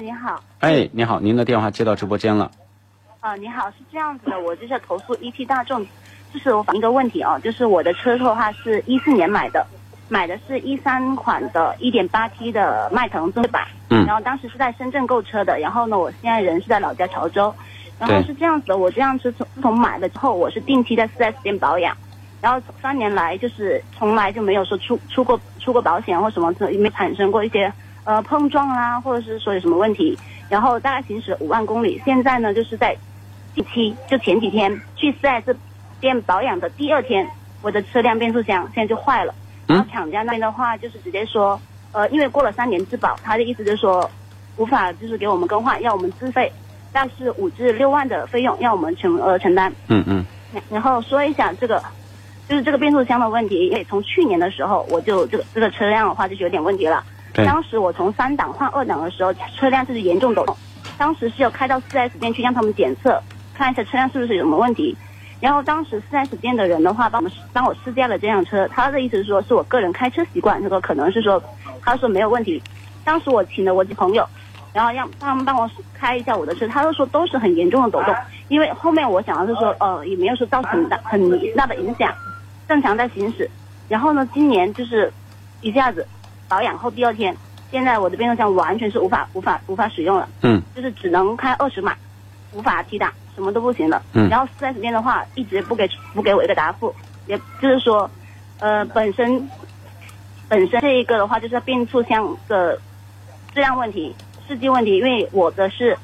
你好，哎，你好，您的电话接到直播间了。啊，你好，是这样子的，我就是投诉一汽大众，就是我反映一个问题啊，就是我的车的话是一四年买的，买的是一三款的 1.8T 的迈腾尊版，嗯，然后当时是在深圳购车的，然后呢，我现在人是在老家潮州，然后是这样子的，我这辆车从自从买了之后，我是定期在 4S 店保养，然后三年来就是从来就没有说出出过出过保险或什么，也没产生过一些。呃，碰撞啦，或者是说有什么问题，然后大概行驶五万公里。现在呢，就是在近期，就前几天去四 S 店保养的第二天，我的车辆变速箱现在就坏了。然后厂家那边的话，就是直接说，呃，因为过了三年质保，他的意思就是说，无法就是给我们更换，要我们自费，但是五至六万的费用要我们全额承担。嗯嗯。然后说一下这个，就是这个变速箱的问题，因为从去年的时候，我就这个这个车辆的话就是有点问题了。当时我从三档换二档的时候，车辆就是严重抖动。当时是要开到 4S 店去让他们检测，看一下车辆是不是有什么问题。然后当时 4S 店的人的话，帮我们帮我试驾了这辆车。他的意思是说，是我个人开车习惯，他说可能是说，他说没有问题。当时我请了我朋友，然后让他们帮我开一下我的车，他都说都是很严重的抖动。因为后面我想的是说，呃，也没有说造成很大很大的影响，正常在行驶。然后呢，今年就是一下子。保养后第二天，现在我的变速箱完全是无法无法无法使用了，嗯，就是只能开二十码，无法提档，什么都不行了。嗯，然后四 S 店的话一直不给不给我一个答复，也就是说，呃，本身本身这一个的话就是变速箱的质量问题、试机问题，因为我的是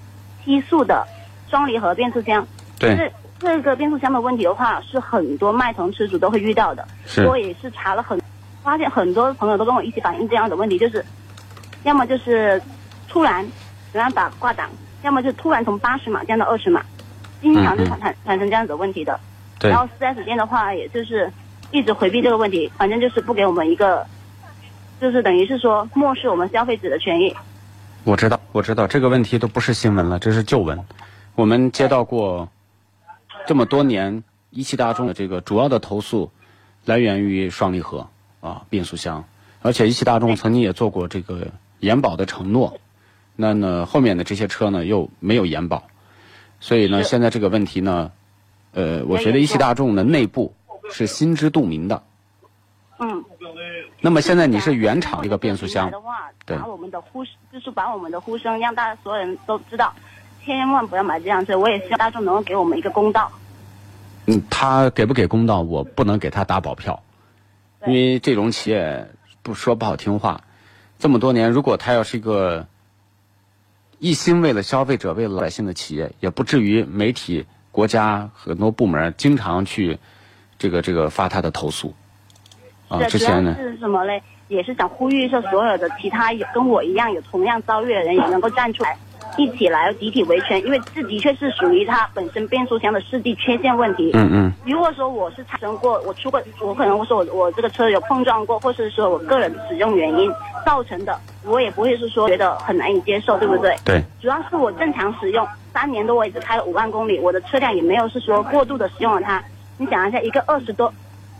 七速的双离合变速箱，对，这个变速箱的问题的话是很多迈腾车主都会遇到的，是，我也是查了很。发现很多朋友都跟我一起反映这样的问题，就是，要么就是突然突然把挂档，要么就突然从八十码降到二十码，经常就产产产生这样子的问题的。对。然后四 S 店的话，也就是一直回避这个问题，反正就是不给我们一个，就是等于是说漠视我们消费者的权益。我知道，我知道这个问题都不是新闻了，这是旧闻。我们接到过这么多年一汽大众的这个主要的投诉，来源于双离合。啊，变速箱，而且一汽大众曾经也做过这个延保的承诺，那呢后面的这些车呢又没有延保，所以呢现在这个问题呢，呃，我觉得一汽大众的内部是心知肚明的。嗯。那么现在你是原厂一个变速箱，对，把我们的呼就是把我们的呼声让大家所有人都知道，千万不要买这辆车。我也希望大众能够给我们一个公道。嗯，他给不给公道，我不能给他打保票。因为这种企业不说不好听话，这么多年，如果他要是一个一心为了消费者、为了老百姓的企业，也不至于媒体、国家很多部门经常去这个这个发他的投诉。啊，之前呢是什么嘞？也是想呼吁一下，所有的其他有跟我一样有同样遭遇的人，也能够站出来。一起来集体维权，因为这的确是属于它本身变速箱的设计缺陷问题。嗯嗯。如果说我是产生过，我出过，我可能我说我我这个车有碰撞过，或是说我个人使用原因造成的，我也不会是说觉得很难以接受，对不对？对。主要是我正常使用，三年多我也只开了五万公里，我的车辆也没有是说过度的使用了它。你想一下，一个二十多，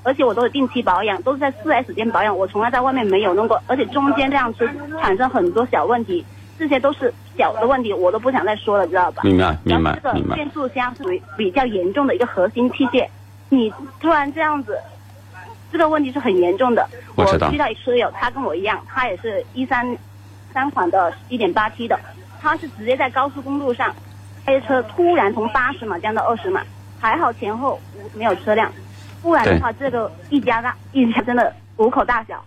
而且我都是定期保养，都是在四 S 店保养，我从来在外面没有弄过，而且中间这辆车产生很多小问题。这些都是小的问题，我都不想再说了，知道吧？明白，明白，明白。变速箱是属于比较严重的一个核心器械，你突然这样子，这个问题是很严重的。我知道。遇到一车友，他跟我一样，他也是一三三款的一点八 T 的，他是直接在高速公路上开车突然从八十码降到二十码，还好前后没有车辆，不然的话，这个一家大一家真的五口大小。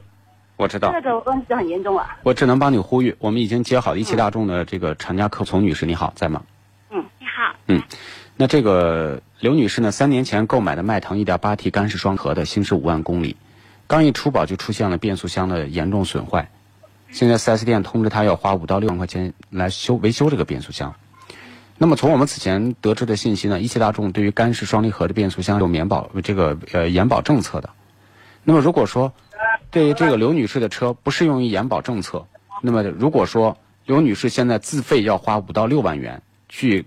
我知道这个问题很严重了。我只能帮你呼吁，我们已经接好一汽大众的这个厂家客从女士，你好，在吗？嗯，你好。嗯，那这个刘女士呢，三年前购买的迈腾 1.8T 干式双离合的，行驶五万公里，刚一出保就出现了变速箱的严重损坏。现在 4S 店通知他要花五到六万块钱来修维修这个变速箱。那么从我们此前得知的信息呢，一汽大众对于干式双离合的变速箱有免保这个呃延保政策的。那么如果说对于这个刘女士的车不适用于延保政策，那么如果说刘女士现在自费要花五到六万元去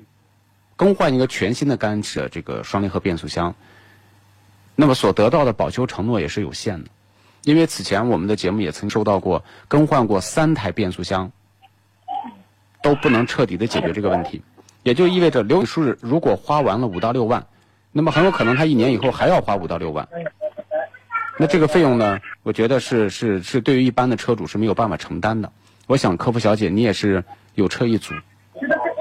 更换一个全新的干式这个双离合变速箱，那么所得到的保修承诺也是有限的。因为此前我们的节目也曾收到过更换过三台变速箱，都不能彻底的解决这个问题，也就意味着刘女士如果花完了五到六万，那么很有可能她一年以后还要花五到六万。那这个费用呢，我觉得是是是对于一般的车主是没有办法承担的。我想客服小姐你也是有车一族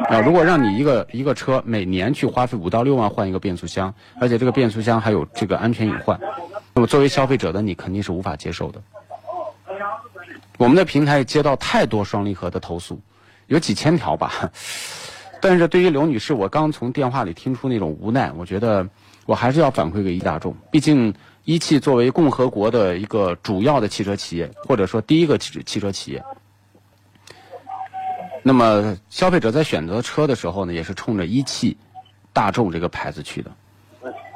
啊，如果让你一个一个车每年去花费五到六万换一个变速箱，而且这个变速箱还有这个安全隐患。那么作为消费者的你肯定是无法接受的。我们的平台接到太多双离合的投诉，有几千条吧。但是对于刘女士，我刚从电话里听出那种无奈，我觉得我还是要反馈给一大众。毕竟一汽作为共和国的一个主要的汽车企业，或者说第一个汽汽车企业，那么消费者在选择车的时候呢，也是冲着一汽大众这个牌子去的。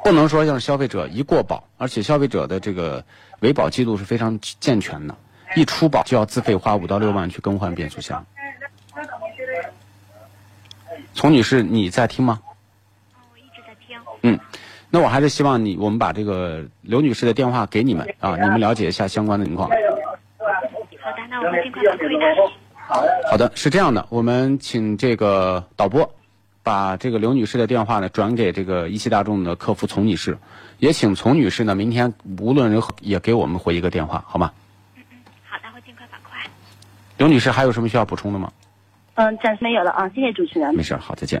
不能说让消费者一过保，而且消费者的这个维保记录是非常健全的，一出保就要自费花五到六万去更换变速箱。丛女士，你在听吗？那我还是希望你，我们把这个刘女士的电话给你们啊，你们了解一下相关的情况。好的，那我们尽快反馈。好的，是这样的，我们请这个导播。把这个刘女士的电话呢转给这个一汽大众的客服丛女士，也请丛女士呢明天无论如何也给我们回一个电话，好吗？嗯嗯，好的，会尽快反馈。刘女士还有什么需要补充的吗？嗯，暂时没有了啊，谢谢主持人。没事，好，再见。